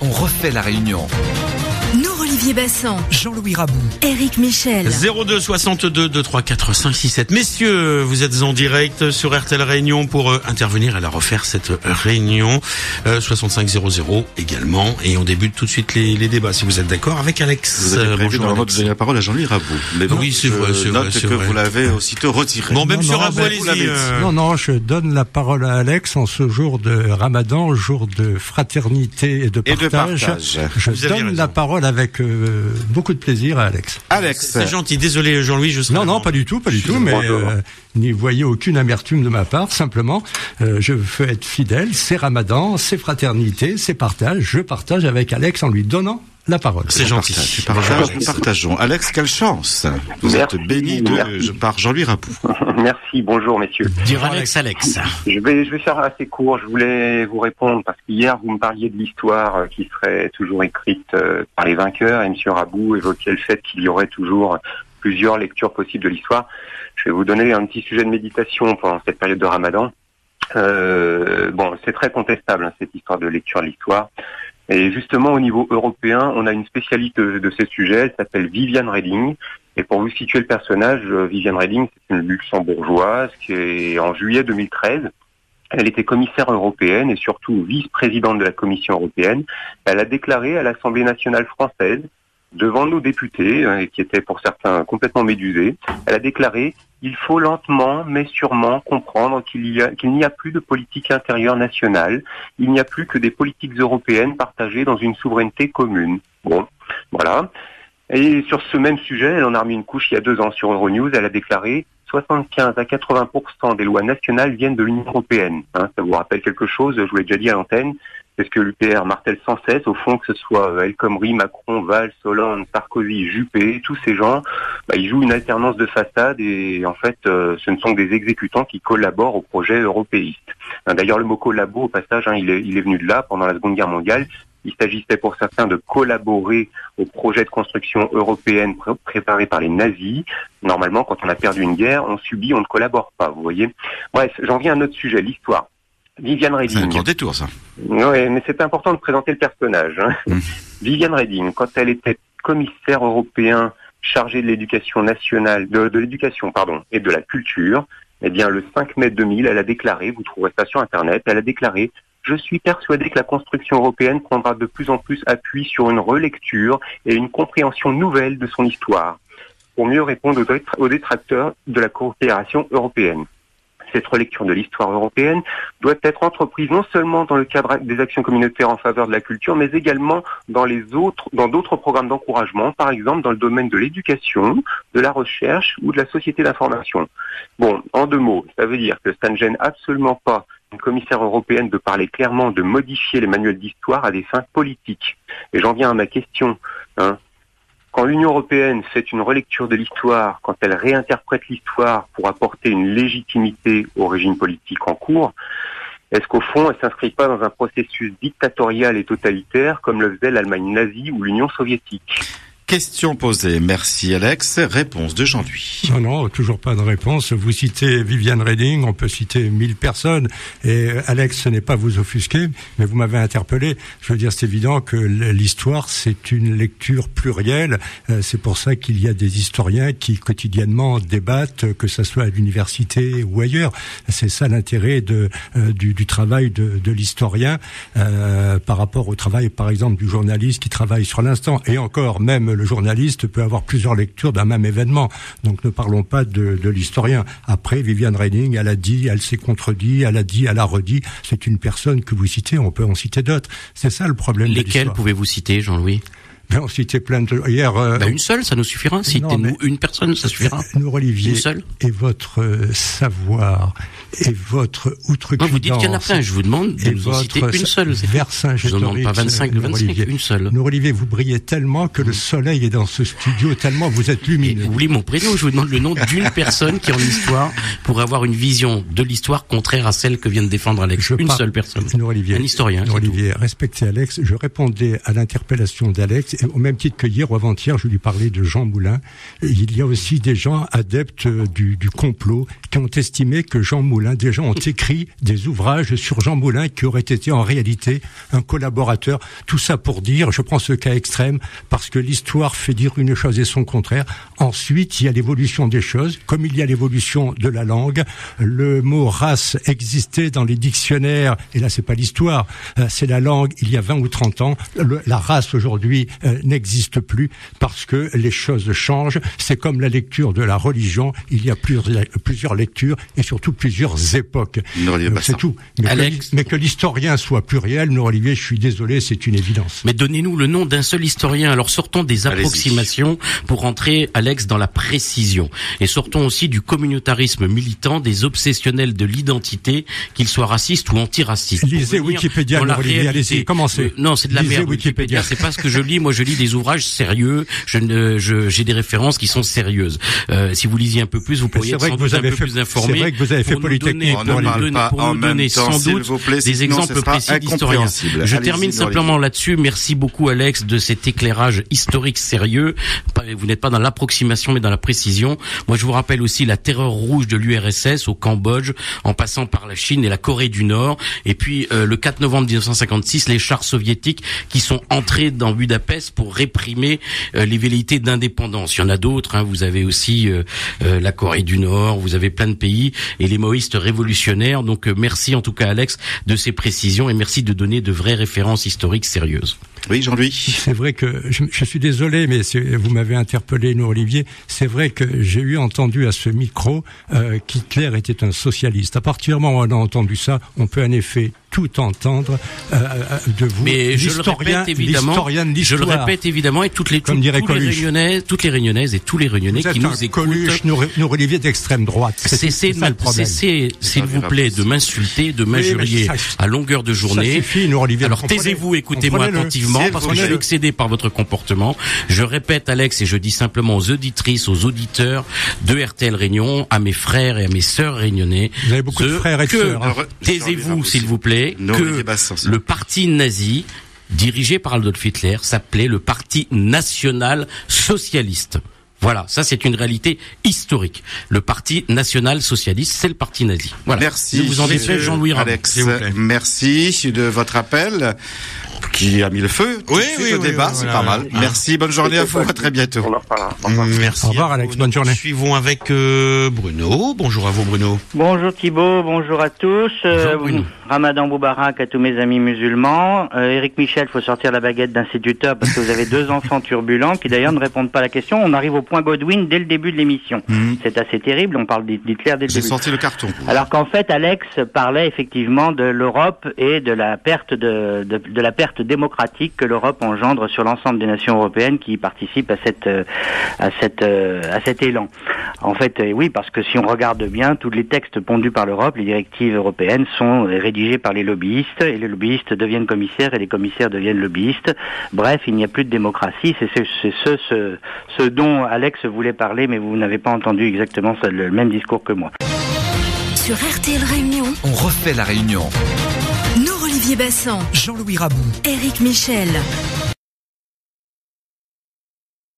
on refait la réunion. Olivier Bassan, Jean-Louis Rabou. Eric Michel. 02 62 2 3 4 5 6 7. Messieurs, vous êtes en direct sur RTL Réunion pour euh, intervenir et la refaire cette réunion. Euh, 65 00 également. Et on débute tout de suite les, les débats, si vous êtes d'accord, avec Alex. Vous avez Euh, prévu bonjour, Alex. la parole à Jean-Louis Rabou. Mais bon, Oui, c'est je vrai, c'est note vrai, c'est que vrai. vous l'avez aussitôt retiré. Bon, même Non, sur non, Rabou, allez-y. euh, Non, non, je donne la parole à Alex en ce jour de Ramadan, jour de fraternité et de Et de partage. Je Vous donne la parole avec euh, beaucoup de plaisir à Alex. Alex, C'est gentil. Désolé, Jean-Louis, je serai Non, non, pas du tout, pas du tout, mais euh, n'y voyez aucune amertume de ma part. Simplement, euh, je veux être fidèle. C'est Ramadan, c'est fraternité, c'est partage. Je partage avec Alex en lui donnant la parole. C'est gentil. partage, Bonjour, partage, Alex. partageons. Alex, quelle chance Vous Merci, êtes béni de, par Jean-Louis Rabou. Merci, bonjour messieurs. Dire Alex, Alex. Je vais, je vais faire assez court. Je voulais vous répondre parce qu'hier vous me parliez de l'histoire euh, qui serait toujours écrite euh, par les vainqueurs et M. Rabou évoquait le fait qu'il y aurait toujours plusieurs lectures possibles de l'histoire. Je vais vous donner un petit sujet de méditation pendant cette période de Ramadan. Euh, bon, c'est très contestable hein, cette histoire de lecture de l'histoire. Et justement, au niveau européen, on a une spécialiste de, ces sujets. Elle s'appelle Viviane Reding. Et pour vous situer le personnage, euh, Viviane Reding, c'est une luxembourgeoise qui est en juillet 2013. Elle était commissaire européenne et surtout vice-présidente de la Commission européenne. Elle a déclaré à l'Assemblée nationale française, devant nos députés, euh, qui étaient pour certains complètement médusés, elle a déclaré il faut lentement mais sûrement comprendre qu'il y a n'y a plus de politique intérieure nationale, il n'y a plus que des politiques européennes partagées dans une souveraineté commune. Bon, voilà. Et sur ce même sujet, elle en a remis une couche il y a deux ans sur Euronews. Elle a déclaré 75 à 80% des lois nationales viennent de l'Union européenne. Hein, ça vous rappelle quelque chose Je vous l'ai déjà dit à l'antenne. C'est ce que l'UPR martèle sans cesse. Au fond, que ce soit El Khomri, Macron, Valls, Hollande, Sarkozy, Juppé, tous ces gens, bah, ils jouent une alternance de façade et en fait, euh, ce ne sont que des exécutants qui collaborent au projet européiste. Hein, D'ailleurs, le mot collabo, au passage, hein, il, est, venu de là pendant la Seconde Guerre mondiale. Il s'agissait pour certains de collaborer au projet de construction européenne pré- préparé par les nazis. Normalement, quand on a perdu une guerre, on subit, on ne collabore pas, vous voyez. Bref, j'en viens à un autre sujet, l'histoire. Viviane C'est un Reding. grand détour, ça. Oui, mais c'est important de présenter le personnage. hein. Mm. Viviane Reding, quand elle était commissaire européen chargé de l'éducation nationale, de, de l'éducation, pardon, et de la culture, eh bien, le 5 mai 2000, elle a déclaré, vous trouverez ça sur Internet, elle a déclaré je suis persuadé que la construction européenne prendra de plus en plus appui sur une relecture et une compréhension nouvelle de son histoire, pour mieux répondre aux détracteurs de la coopération européenne. Cette relecture de l'histoire européenne doit être entreprise non seulement dans le cadre des actions communautaires en faveur de la culture, mais également dans les autres, dans d'autres programmes d'encouragement, par exemple dans le domaine de l'éducation, de la recherche ou de la société d'information. Bon, en deux mots, ça veut dire que ça ne gêne absolument pas une commissaire européenne de parler clairement de modifier les manuels d'histoire à des fins politiques. Et j'en viens à ma question. Hein. Quand l'Union européenne fait une relecture de l'histoire, quand elle réinterprète l'histoire pour apporter une légitimité au régime politique en cours, est-ce qu'au fond, elle s'inscrit pas dans un processus dictatorial et totalitaire comme le faisait l'Allemagne nazie ou l'Union soviétique? Question posée. Merci, Alex. Réponse de Jean-Louis. Non, non, toujours pas de réponse. Vous citez Viviane Reding, on peut citer mille personnes. Et euh, Alex, ce n'est pas vous offusquer, mais vous m'avez interpellé. Je veux dire, c'est évident que l'histoire, c'est une lecture plurielle. Euh, C'est pour ça qu'il y a des historiens qui quotidiennement débattent, que ce soit à l'université ou ailleurs. C'est ça l'intérêt euh, du, du travail de, de l'historien euh, par rapport au travail, par exemple, du journaliste qui travaille sur l'instant. Et encore, même le journaliste peut avoir plusieurs lectures d'un même événement. Donc ne parlons pas de, de l'historien. Après, Viviane Reding, elle a dit, elle s'est contredit, elle a dit, elle a redit. C'est une personne que vous citez, on peut en citer d'autres. C'est ça le problème l'histoire. pouvez-vous citer, Jean-Louis? On citait plein de... Hier, euh, bah, Une seule, ça nous suffira. Citez-nous mais- une personne, ça suffira. nous, Olivier, Une seule et votre euh, savoir, et votre outrecuidance... Non, vous dites qu'il y en a plein. Je vous demande de nous en citer une seule. tout. Je vous en demande pas 25, Nous, 25, Olivier. une seule. Nous, Olivier, vous brillez tellement que le soleil est dans ce studio, tellement vous êtes Et lumineux. vous voulez mon prénom Je vous demande le nom d'une personne qui en histoire pour avoir une vision de l'histoire contraire à celle que vient de défendre Alex. Je une par- seule personne. Nous, Olivier, Un historien. nous. Olivier, respectez Alex. Je répondais à l'interpellation d'Alex au même titre que hier ou avant-hier, je lui parlais de Jean Moulin. Il y a aussi des gens adeptes euh, du, complot qui ont estimé que Jean Moulin, des gens ont écrit des ouvrages sur Jean Moulin qui aurait été en réalité un collaborateur. Tout ça pour dire, je prends ce cas extrême, parce que l'histoire fait dire une chose et son contraire. Ensuite, il y a l'évolution des choses, comme il y a l'évolution de la langue. Le mot race existait dans les dictionnaires, et là c'est pas l'histoire, euh, c'est la langue il y a 20 ou 30 ans. La race aujourd'hui euh, n'existe plus parce que les choses changent. C'est comme la lecture de la religion, il y a plusieurs, plusieurs lectures et surtout plusieurs époques. Euh, c'est tout. Mais que, Alex. mais que l'historien soit pluriel, nous Olivier, je suis désolé, c'est une évidence. Mais donnez-nous le nom d'un seul historien. Alors sortons des approximations pour rentrer, Alex, dans la précision. Et sortons aussi du communautarisme militant, des obsessionnels de l'identité, qu'ils soient racistes ou antiracistes. Lisez Wikipédia, Olivier, allez-y, commencez. Euh, non, c'est de la Lisez merde. Wikipédia. Wikipédia, c'est pas ce que je lis. Moi, je lis des ouvrages sérieux. Je ne, je, j'ai des références qui sont sérieuses. Euh, si vous lisiez un peu plus, vous pourriez être sans doute un peu fait- plus informé. c'est vrai que vous avez fait pour nous Polytechnique, donner- On pour nous donner- pour nous donner temps, sans doute plaît, des exemples précis d'historiens. Je termine simplement là-dessus. Merci beaucoup, Alex, de cet éclairage historique sérieux. Vous n'êtes pas dans l'approximation, mais dans la précision. Moi, je vous rappelle aussi la terreur rouge de l'URSS au Cambodge, en passant par la Chine et la Corée du Nord. Et puis, euh, le 4 novembre 1956, les chars soviétiques qui sont entrés dans Budapest pour réprimer euh, les velléités d'indépendance. Il y en a d'autres. hein. Vous avez aussi euh, euh, la Corée du Nord. Vous avez plein de pays et les maoïstes révolutionnaires. Donc, merci en tout cas, Alex, de ces précisions et merci de donner de vraies références historiques sérieuses. Oui, Jean-Louis. C'est vrai que je, je suis désolé, mais vous m'avez interpellé, nous Olivier. C'est vrai que j'ai eu entendu à ce micro euh, qu'Hitler était un socialiste. À partir du moment où on a entendu ça, on peut en effet tout entendre euh, euh, de vous. Mais je le répète évidemment, l'historien de je le répète évidemment, et toutes les, Comme toutes- dirait tous les Coluche. réunionnaises, toutes les réunionnaises et tous les réunionnais Vous qui nous écoutent. Coluche, nous, nous Olivier d'extrême droite. C'est- Cessez, c'est de ça le m'in- problème. cessez, s'il vous plaît, de m'insulter, de m'injurier à longueur de Ça journée. suffit, nous Olivier. Alors taisez-vous, écoutez-moi attentivement, Parce que je suis excédé par votre comportement. Je répète, Alex, et je dis simplement aux auditrices, aux auditeurs de RTL Réunion, à mes frères et à mes sœurs réunionnais, Vous avez beaucoup de frères et de sœurs, hein. Taisez-vous, s'il vous plaît, Nos que le parti nazi dirigé par Adolf Hitler s'appelait le Parti national socialiste. Voilà, ça c'est une réalité historique. Le Parti national socialiste, c'est le parti nazi. Voilà. Merci. Je vous en défais, monsieur Jean-Louis Ramon, Alex, s'il vous plaît. merci de votre appel qui a mis le feu tout Oui, suite oui, au oui, débat, oui, c'est voilà, pas mal. Merci, bonne journée à vous, à très bientôt. On en reparlera. Au revoir. Merci. Au revoir, à Alex. Bonne Nous journée. Suivons avec euh, Bruno. Bonjour à vous, Bruno. Bonjour Thibault, bonjour à tous. Euh, Bonjour, Bruno. Ramadan Boubarak à tous mes amis musulmans. Euh, Éric Michel, faut sortir la baguette d'instituteur parce que vous avez deux enfants turbulents qui d'ailleurs ne répondent pas à la question. On arrive au point Godwin dès le début de l'émission. Mhm. C'est assez terrible, on parle d'Hitler dès le J'ai début. sorti le carton. Alors qu'en fait, Alex parlait effectivement de l'Europe et de la perte de, de, de la perte démocratique que l'Europe engendre sur l'ensemble des nations européennes qui participent à cette euh, à cette euh, à cet élan. En fait, euh, oui, parce que si on regarde bien, tous les textes pondus par l'Europe, les directives européennes sont rédigées par les lobbyistes et les lobbyistes deviennent commissaires et les commissaires deviennent lobbyistes. Bref, il n'y a plus de démocratie. C'est ce, c'est ce, ce, ce dont Alex voulait parler, mais vous n'avez pas entendu exactement le même discours que moi. Sur RTL Réunion, On refait la réunion. Olivier Bassan, Jean-Louis Rabou. Éric Michel.